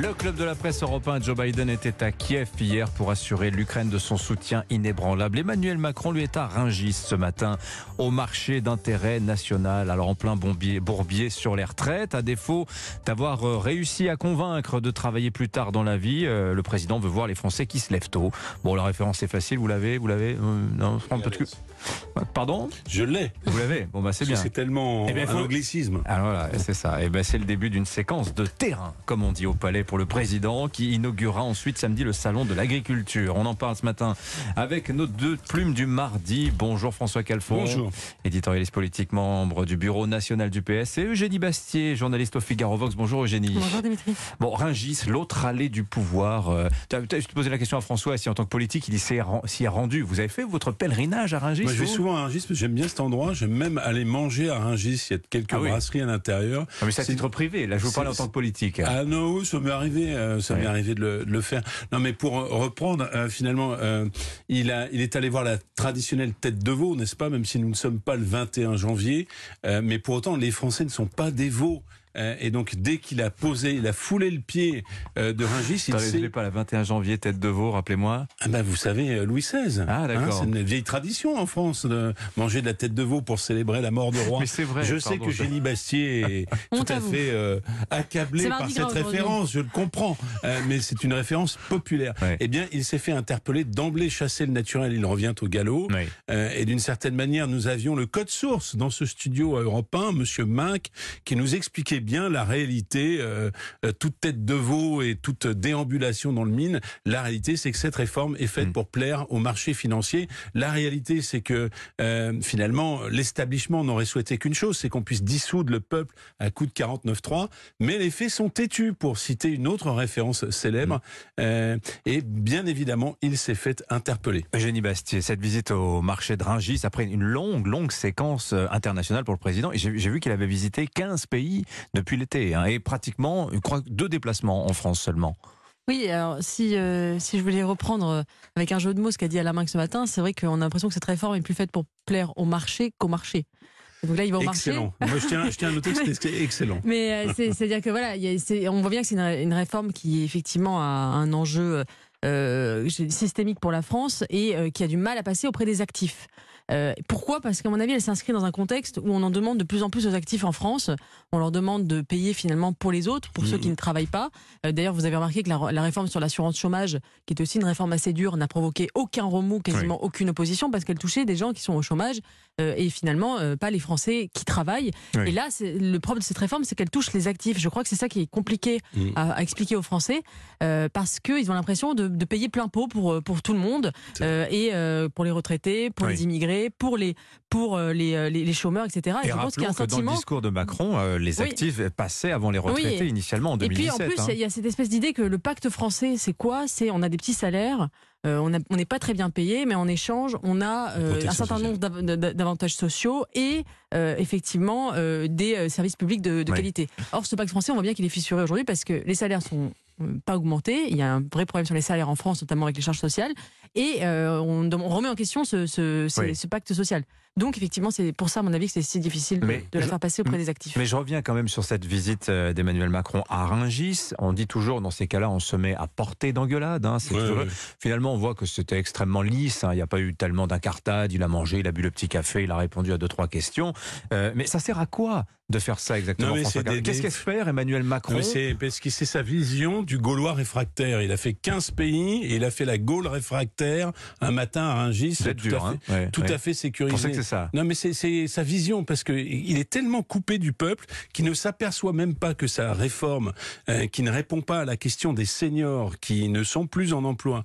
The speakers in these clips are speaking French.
Le club de la presse européen, Joe Biden, était à Kiev hier pour assurer l'Ukraine de son soutien inébranlable. Emmanuel Macron lui est à Rungis ce matin au marché d'intérêt national. Alors en plein bourbier sur les retraites, à défaut d'avoir euh, réussi à convaincre de travailler plus tard dans la vie, euh, le président veut voir les Français qui se lèvent tôt. Bon, la référence est facile, vous l'avez, vous l'avez euh. Pardon Je l'ai. Vous l'avez Bon, bah c'est bien. C'est tellement Eh bien, un faut- anglicisme. Alors voilà, c'est ça. Et ben c'est le début d'une séquence de terrain, comme on dit au palais pour le président, qui inaugurera ensuite samedi le salon de l'agriculture. On en parle ce matin avec nos deux plumes du mardi. Bonjour François Calfon. Bonjour. Éditorialiste politique, membre du bureau national du PS. Et Eugénie Bastier, journaliste au Figaro Vox. Bonjour Eugénie. Bonjour Dimitri. Bon, Ringis, l'autre allée du pouvoir. Euh, je te posais la question à François si en tant que politique il s'y est rendu. Vous avez fait votre pèlerinage à Ringis? Moi, je vais souvent à Rungis parce que j'aime bien cet endroit. J'aime même aller manger à Rungis. Il y a quelques Ah oui. brasseries à l'intérieur. Ah, mais c'est à titre privé. Là, je vous parle en tant que politique. Ah non, oui, ça m'est arrivé, euh, ça m'est arrivé de le, de le faire. Non, mais pour reprendre, euh, finalement, euh, il a, il est allé voir la traditionnelle tête de veau, n'est-ce pas, même si nous ne sommes pas le 21 janvier. Mais pour autant, les Français ne sont pas des veaux. Euh, et donc, dès qu'il a posé, il a foulé le pied euh, de Rungis, il s'est pas la 21 janvier, tête de veau, rappelez-moi? Ah ben vous savez, euh, Louis XVI. Ah, d'accord. c'est une vieille tradition en France de manger de la tête de veau pour célébrer la mort de roi. Mais c'est vrai. je sais que Génie Bastier est tout à fait euh, accablé par cette référence, je le comprends, Euh, mais c'est une référence populaire. Ouais. Eh bien, il s'est fait interpeller d'emblée, chasser le naturel, il revient au galop. Euh, et d'une certaine manière, nous avions le code source dans ce studio européen, Monsieur Minck, qui nous expliquait bien la réalité. euh, euh, toute tête de veau et toute déambulation dans le mine, la réalité, c'est que cette réforme est faite Mm. pour plaire au marché financier. La réalité, c'est que euh, finalement, l'établissement n'aurait souhaité qu'une chose, c'est qu'on puisse dissoudre le peuple à coup de 49.3. Mais les faits sont têtus, pour citer une autre référence célèbre. Euh, et bien évidemment, il s'est fait interpeller. Eugénie Bastier, cette visite au marché de Rungis, après une longue, longue séquence internationale pour le président, et j'ai vu qu'il avait visité 15 pays depuis l'été, hein, et pratiquement, je crois, deux déplacements en France seulement. Oui, alors si, euh, si je voulais reprendre euh, avec un jeu de mots ce qu'a dit Alain ce matin, c'est vrai qu'on a l'impression que cette réforme est plus faite pour plaire au marché qu'au marché. Donc là, il va au marché. Excellent. Moi, je tiens, je tiens à noter que c'était excellent. Mais euh, c'est- c'est-à-dire que voilà, y a- on voit bien que c'est une, une réforme qui effectivement a un enjeu euh, systémique pour la France et euh, qui a du mal à passer auprès des actifs. Euh, pourquoi? Parce qu'à mon avis, elle s'inscrit dans un contexte où on en demande de plus en plus aux actifs en France. On leur demande de payer finalement pour les autres, pour ceux qui ne travaillent pas. Euh, D'ailleurs, vous avez remarqué que la, la réforme sur l'assurance chômage, qui est aussi une réforme assez dure, n'a provoqué aucun remous, quasiment aucune opposition, parce qu'elle touchait des gens qui sont au chômage euh, et finalement pas les Français qui travaillent. Oui. Et là, le problème de cette réforme, c'est qu'elle touche les actifs. Je crois que c'est ça qui est compliqué Mm. à, à expliquer aux Français, parce qu'ils ont l'impression de, de payer plein pot pour, pour tout le monde, et pour les retraités, pour Oui. les immigrés, pour les, pour euh, les, euh, les, les chômeurs, etc. Et je pense qu'il y a rappelons un que dans le discours de Macron, euh, les Oui. actifs passaient avant les retraités Oui. initialement en Et puis 2017. en plus, hein. il y a cette espèce d'idée que le pacte français, c'est quoi? C'est on a des petits salaires, euh, on n'est pas très bien payé, mais en échange, on a euh, un certain nombre d'av- d'av- d'avantages sociaux et euh, effectivement des services publics de, qualité. Or, ce pacte français, on voit bien qu'il est fissuré aujourd'hui parce que les salaires sont pas augmentés. Il y a un vrai problème sur les salaires en France, notamment avec les charges sociales, et euh, on, remet en question ce, ce- ce- Oui. ce pacte social. Donc, effectivement, c'est pour ça, à mon avis, que c'est si difficile de, Mais de la je- faire passer auprès des actifs. Mais je reviens quand même sur cette visite euh, d'Emmanuel Macron à Rungis. On dit toujours, dans ces cas-là, on se met à portée d'engueulade. hein, Ouais, ouais. Finalement, on voit que c'était extrêmement lisse. hein, Il n'y a pas eu tellement d'incartade. Il a mangé, il a bu le petit café, il a répondu à deux, trois questions. Euh, mais ça sert à quoi de faire ça exactement des- Qu'est-ce des- qu'espère Emmanuel Macron? C'est parce que c'est sa vision du Gaulois réfractaire. Il a fait 15 pays et il a fait la Gaule réfractaire un matin à Rungis. Tout dur, à hein fait, Ouais, tout ouais. à fait Vous sécurisé. Non, mais c'est- sa vision parce que il est tellement coupé du peuple qu'il ne s'aperçoit même pas que sa réforme, euh, qui ne répond pas à la question des seniors qui ne sont plus en emploi.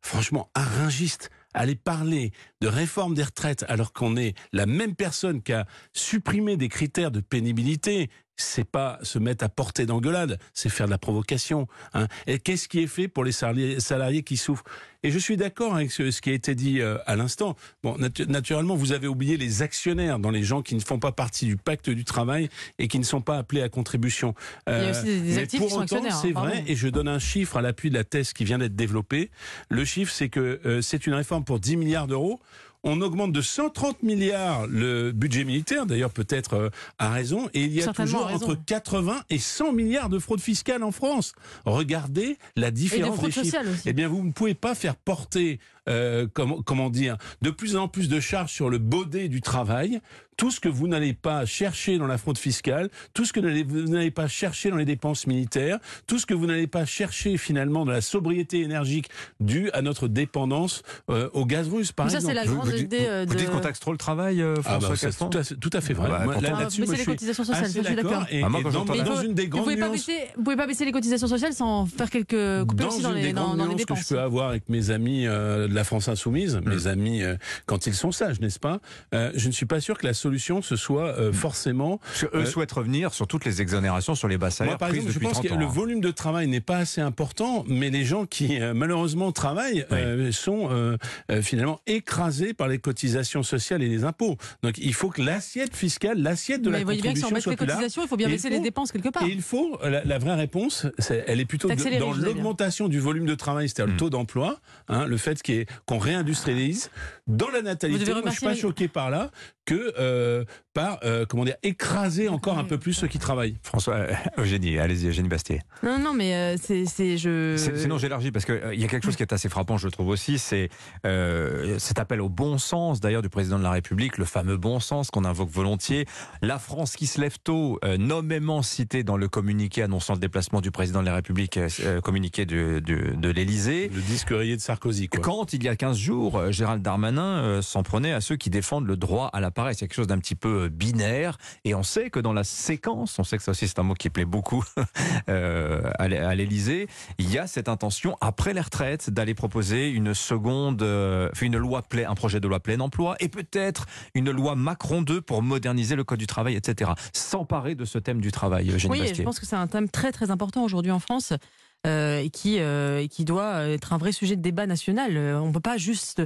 Franchement, un ringiste aller parler de réforme des retraites alors qu'on est la même personne qui a supprimé des critères de pénibilité, c'est pas se mettre à portée d'engueulade, c'est faire de la provocation. hein. Et qu'est-ce qui est fait pour les salariés, salariés qui souffrent? Et je suis d'accord avec ce, ce qui a été dit euh, à l'instant. Bon, natu- naturellement, vous avez oublié les actionnaires dans les gens qui ne font pas partie du pacte du travail et qui ne sont pas appelés à contribution. Il y a Euh, aussi des, des mais actifs pour qui autant, actionnaires. c'est hein, vrai, pardon. et je donne un chiffre à l'appui de la thèse qui vient d'être développée. Le chiffre, c'est que euh, c'est une réforme pour 10 milliards d'euros. On augmente de 130 milliards le budget militaire, d'ailleurs peut-être euh, à raison, et il y a toujours entre 80 et 100 milliards de fraude fiscale en France. Regardez la Et de différence fraude des chiffres. Eh bien, vous ne pouvez pas faire porter, euh, comment, comment dire, de plus en plus de charges sur le baudet du travail. Tout ce que vous n'allez pas chercher dans la fraude fiscale, tout ce que vous n'allez pas chercher dans les dépenses militaires, tout ce que vous n'allez pas chercher finalement dans la sobriété énergique due à notre dépendance euh, au gaz russe, par Mais ça, exemple. c'est la Vous, grande vous idée euh, vous de. dites qu'on taxe trop le travail, euh, Ah François bah, c'est Caston tout, à, tout à fait vrai. Ah bah, là- Ah, là-dessus, baisser moi, les cotisations sociales, ça, je suis d'accord. d'accord. Et, Ah, moi, et dans, dans Mais une des Vous grandes pouvez, pas nuances, baisser, vous pouvez pas baisser les cotisations sociales sans faire quelques coupures dans aussi dans une les, des dans, dans les nuances que dépenses. je peux avoir avec mes amis euh, de la France insoumise, mes amis euh, quand ils sont sages, n'est-ce pas? Euh, Je ne suis pas sûr que la solution ce soit euh, forcément. Parce que eux Euh, souhaitent revenir sur toutes les exonérations sur les bas salaires Moi, par exemple, je pense 30 que le hein. volume de travail n'est pas assez important, mais les gens qui euh, malheureusement travaillent euh, sont euh, euh, finalement écrasés par les cotisations sociales et les impôts. Donc il faut que l'assiette fiscale, l'assiette de Mais la vous voyez bien que si on contribution met soit les cotisations, il faut bien baisser les dépenses quelque part. Et il faut, la, la vraie réponse, elle est plutôt de- dans l'augmentation du volume de travail, c'est-à-dire Mm. le taux d'emploi, hein, le fait qu'il y ait- qu'on réindustrialise. Dans la natalité, Vous devez moi, je suis pas choqué par là que euh, par, euh, comment dire, écraser encore un peu plus ceux qui travaillent. François, euh, Eugénie, allez-y, Eugénie Bastier. Non, non, mais euh, c'est, c'est je. Sinon, j'élargis parce qu'il il y a quelque chose qui est assez frappant, je trouve aussi, c'est euh, cet appel au bon sens, d'ailleurs, du président de la République, le fameux bon sens qu'on invoque volontiers. La France qui se lève tôt, euh, nommément cité dans le communiqué annonçant le déplacement du président de la République, euh, communiqué de, de, de l'Élysée. Le disque rayé de Sarkozy, quoi. Quand, il y a 15 jours, Gérald Darmanin euh, s'en prenait à ceux qui défendent le droit à la paresse. C'est quelque chose d'un petit peu euh, binaire. Et on sait que dans la séquence, on sait que ça aussi c'est un mot qui plaît beaucoup euh, à l'E- à l'Élysée, il y a cette intention, après les retraites, d'aller proposer une seconde, euh, une loi un projet de loi plein emploi et peut-être une loi Macron 2 pour moderniser le code du travail, etc. S'emparer de ce thème du travail, Eugénie Oui, je pense que c'est un thème très très important aujourd'hui en France. Euh, et qui, euh, qui doit être un vrai sujet de débat national. Euh, on ne peut pas juste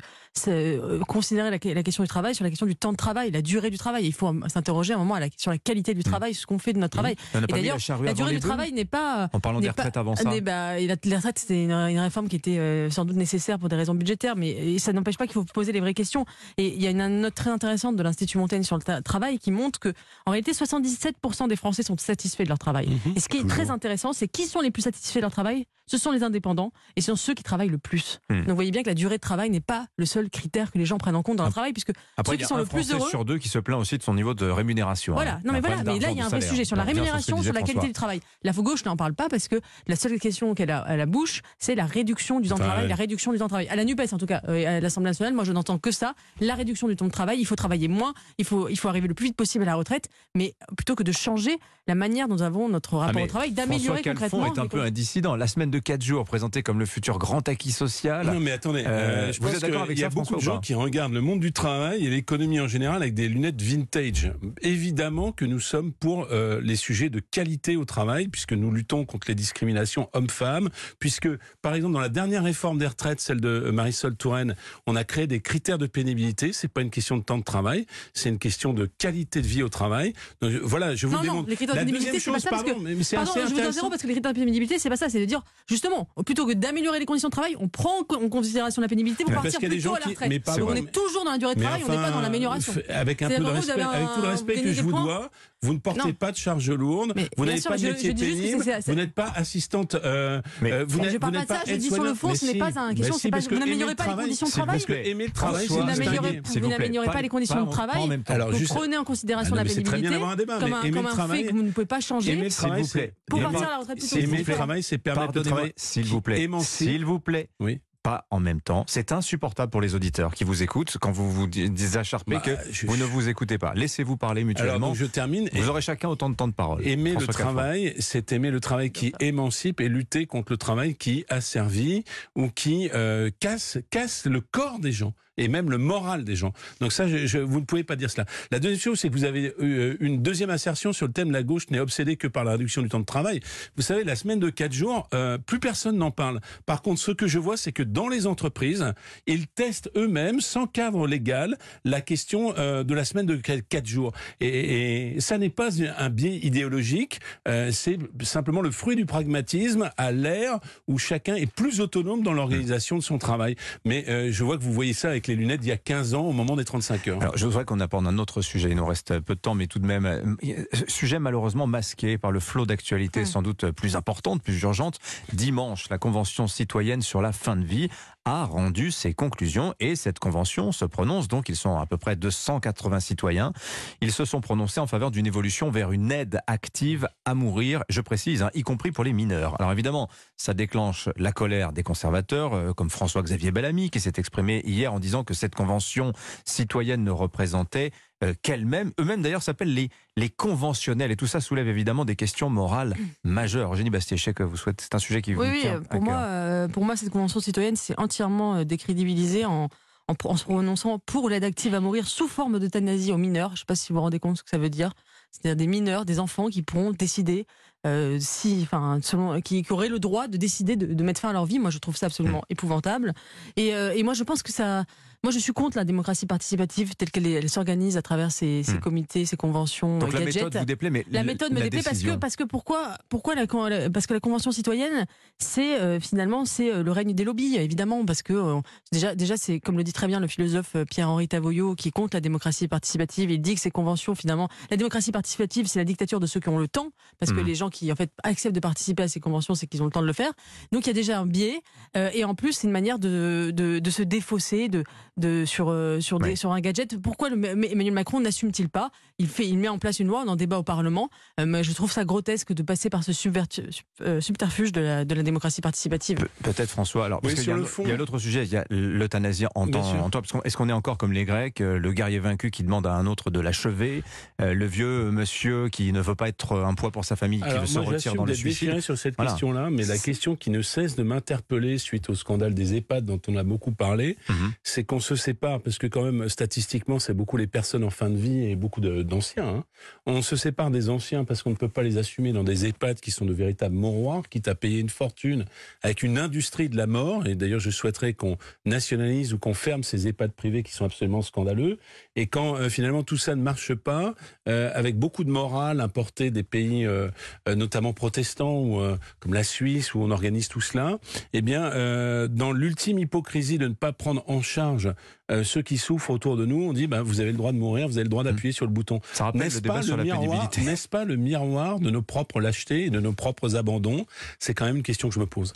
euh, considérer la, la question du travail sur la question du temps de travail, la durée du travail. Il faut euh, s'interroger un moment à la- sur la qualité du travail, ce qu'on fait de notre travail. On n'a Et d'ailleurs, la La durée du travail n'est pas En parlant des n'est pas- retraites avant ça. Bah, et la, les retraites, c'était une, une réforme qui était euh, sans doute nécessaire pour des raisons budgétaires, mais ça n'empêche pas qu'il faut poser les vraies questions. Et il y a une note très intéressante de l'Institut Montaigne sur le travail qui montre que, en réalité, 77% des Français sont satisfaits de leur travail. Mhm, Et ce qui est toujours. très intéressant, c'est qui sont les plus satisfaits de leur travail Ce sont les indépendants et ce sont ceux qui travaillent le plus. Hmm. Donc vous voyez bien que la durée de travail n'est pas le seul critère que les gens prennent en compte dans le travail, puisque Après, ceux qui sont le plus heureux. sur deux qui se plaint aussi de son niveau de rémunération. Voilà, hein. non mais voilà, mais là il y a un vrai sujet sur la rémunération, sur la qualité François. du travail. La gauche n'en parle pas parce que la seule question qu'elle a à la bouche, c'est la réduction du temps de travail, la réduction du temps de travail. À la NUPES en tout cas, euh, à l'Assemblée nationale, moi je n'entends que ça, la réduction du temps de travail, il faut travailler moins, il faut, il faut arriver le plus vite possible à la retraite, mais plutôt que de changer la manière dont nous avons notre rapport Ah, mais au travail, d'améliorer concrètement. est un peu un dissident. La semaine de 4 jours, présenté comme le futur grand acquis social. Non, mais attendez, Euh, euh, je vous pense êtes d'accord qu'il avec y a ça, beaucoup François, de gens qui regardent le monde du travail et l'économie en général avec des lunettes vintage. Évidemment que nous sommes pour euh, les sujets de qualité au travail, puisque nous luttons contre les discriminations hommes-femmes, puisque, par exemple, dans la dernière réforme des retraites, celle de euh, Marisol Touraine, on a créé des critères de pénibilité. C'est pas une question de temps de travail, c'est une question de qualité de vie au travail. Donc, voilà, je vous Non, le non, démontre. les critères de la pénibilité, deuxième c'est pas chose, ça, parce pardon, mais Pardon, assez je vous interromps parce que les critères de pénibilité, c'est pas ça, c'est de dire justement, plutôt que d'améliorer les conditions de travail, on prend en considération la pénibilité pour Mais partir plus tôt à la qui- retraite. mais pardon, Donc on mais- est toujours dans la durée de Mais travail, on n'est pas dans l'amélioration. Avec un peu de respect, avez avec tout le un- respect que je vous dois, vous ne portez Non. pas de charge lourde, Mais vous n'avez pas de métier pénible, vous n'êtes pas assistante, euh, Mais- euh, vous je parle pas de ça, je dis sur le fond, ce n'est pas un Mais question, si, c'est pas- vous n'améliorez pas le les conditions de travail. aimer le travail, Vous n'améliorez pas- pas les conditions pas de travail. Vous prenez en considération Ah la pénibilité d'avoir un débat, comme mais un, fait que vous ne pouvez pas changer Aimer le S'il travail, vous plaît. c'est- pour partir à la retraite plus tôt. Aimer le travail, c'est permettre de travailler. s'il vous plaît. S'il vous plaît. Oui. Pas en même temps. C'est insupportable pour les auditeurs qui vous écoutent quand vous vous dites acharpez Bah, que je- vous ne vous écoutez pas. Laissez-vous parler Alors, mutuellement. donc, je termine. vous aurez chacun autant de temps de parole. Aimer le François travail, c'est aimer le travail qui émancipe et lutter contre le travail qui asservit ou qui euh, casse, casse le corps des gens et même le moral des gens. Donc ça, vous ne pouvez pas dire cela. La deuxième chose, c'est que vous avez eu une deuxième assertion sur le thème la gauche n'est obsédée que par la réduction du temps de travail. Vous savez, la semaine de quatre jours, euh, plus personne n'en parle. Par contre, ce que je vois, c'est que dans les entreprises, ils testent eux-mêmes, sans cadre légal, la question euh, de la semaine de quatre jours. Et, ça n'est pas un biais idéologique, euh, c'est simplement le fruit du pragmatisme à l'ère où chacun est plus autonome dans l'organisation de son travail. Mais euh, je vois que vous voyez ça avec avec les lunettes d'il y a 15 ans au moment des 35 heures. Alors, je voudrais qu'on apporte un autre sujet. Il nous reste peu de temps, mais tout de même, euh, sujet malheureusement masqué par le flot d'actualités sans doute plus importante, plus urgente. Dimanche, la Convention citoyenne sur la fin de vie a rendu ses conclusions et cette convention se prononce donc, ils sont à peu près 280 citoyens, ils se sont prononcés en faveur d'une évolution vers une aide active à mourir, je précise, hein, y compris pour les mineurs. Alors évidemment, ça déclenche la colère des conservateurs, euh, comme François-Xavier Bellamy, qui s'est exprimé hier en disant que cette convention citoyenne ne représentait euh, qu'elle-même, eux-mêmes d'ailleurs s'appellent les, les conventionnels, et tout ça soulève évidemment des questions morales majeures. Eugénie Bastier, je sais que vous souhaitez, c'est un sujet qui vous Oui, oui, tient euh, à pour moi, cœur. euh, pour moi, cette convention citoyenne, c'est entièrement euh, décrédibilisé en, en, en se prononçant pour l'aide active à mourir sous forme d'euthanasie aux mineurs. Je ne sais pas si vous vous rendez compte ce que ça veut dire. C'est-à-dire des mineurs, des enfants qui pourront décider euh, si, enfin, selon, qui, qui auraient le droit de décider de, de mettre fin à leur vie. Moi, je trouve ça absolument épouvantable. Et, euh, et moi, je pense que ça. Moi, je suis contre la démocratie participative telle qu'elle elle s'organise à travers ces, ces Hmm. comités, ces conventions, Donc euh, la méthode vous déplaît, mais La méthode me la déplaît parce que parce que pourquoi pourquoi la parce que la convention citoyenne c'est euh, finalement c'est le règne des lobbies évidemment parce que euh, déjà déjà c'est comme le dit très bien le philosophe Pierre-Henri Tavoyot qui contre la démocratie participative il dit que ces conventions finalement la démocratie participative c'est la dictature de ceux qui ont le temps parce que Mhm. les gens qui en fait acceptent de participer à ces conventions c'est qu'ils ont le temps de le faire donc il y a déjà un biais euh, et en plus c'est une manière de, de, de se défausser de de sur euh, sur des Ouais. sur un gadget pourquoi le- Emmanuel Macron n'assume-t-il pas? Il fait il met en place une loi on en débat au Parlement euh, mais je trouve ça grotesque de passer par ce subvertu- euh, subterfuge de la, de la démocratie participative. Pe- Peut-être François. Alors, parce Oui, qu'il y a le un- fond. il y a l'autre sujet, il y a l'euthanasie en temps. sûr. en temps, parce qu'on- Est-ce qu'on est encore comme les Grecs, le guerrier vaincu qui demande à un autre de l'achever, euh, le vieux monsieur qui ne veut pas être un poids pour sa famille, qui Alors veut se moi, retire dans le suicide sur cette Voilà. question-là, mais la question qui ne cesse de m'interpeller suite au scandale des EHPAD dont on a beaucoup parlé, Mhm. c'est qu'on se sépare, parce que quand même, statistiquement, c'est beaucoup les personnes en fin de vie et beaucoup de- d'anciens. hein. On se sépare des anciens parce qu'on ne peut pas les assumer dans des EHPAD qui sont de véritables mouroirs, quitte à payer une fortune avec une industrie de la mort. Et d'ailleurs, je souhaiterais qu'on nationalise ou qu'on ferme ces EHPAD privés qui sont absolument scandaleux. Et quand euh, finalement tout ça ne marche pas, euh, avec beaucoup de morale importée des pays, euh, euh, notamment protestants, ou, euh, comme la Suisse, où on organise tout cela, eh bien, euh, dans l'ultime hypocrisie de ne pas prendre en charge euh, ceux qui souffrent autour de nous, on dit, bah, vous avez le droit de mourir, vous avez le droit d'appuyer sur le bouton. Ça rappelle N'est-ce le débat pas, sur le la miroir, n'est-ce pas le miroir de nos propres lâchetés et de nos propres abandons? C'est quand même une question que je me pose.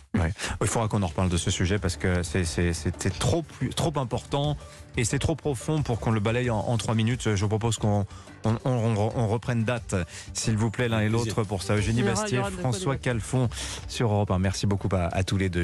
Il faudra qu'on en reparle de ce sujet parce que c'est- c'est- c'était trop, trop important et c'est trop profond pour qu'on le balaye en, en trois minutes. Je vous propose qu'on on, on- on reprenne date, s'il vous plaît, l'un et l'autre pour ça. Eugénie Bastier, François. Calfon sur Europe 1. Merci beaucoup à- à tous les deux.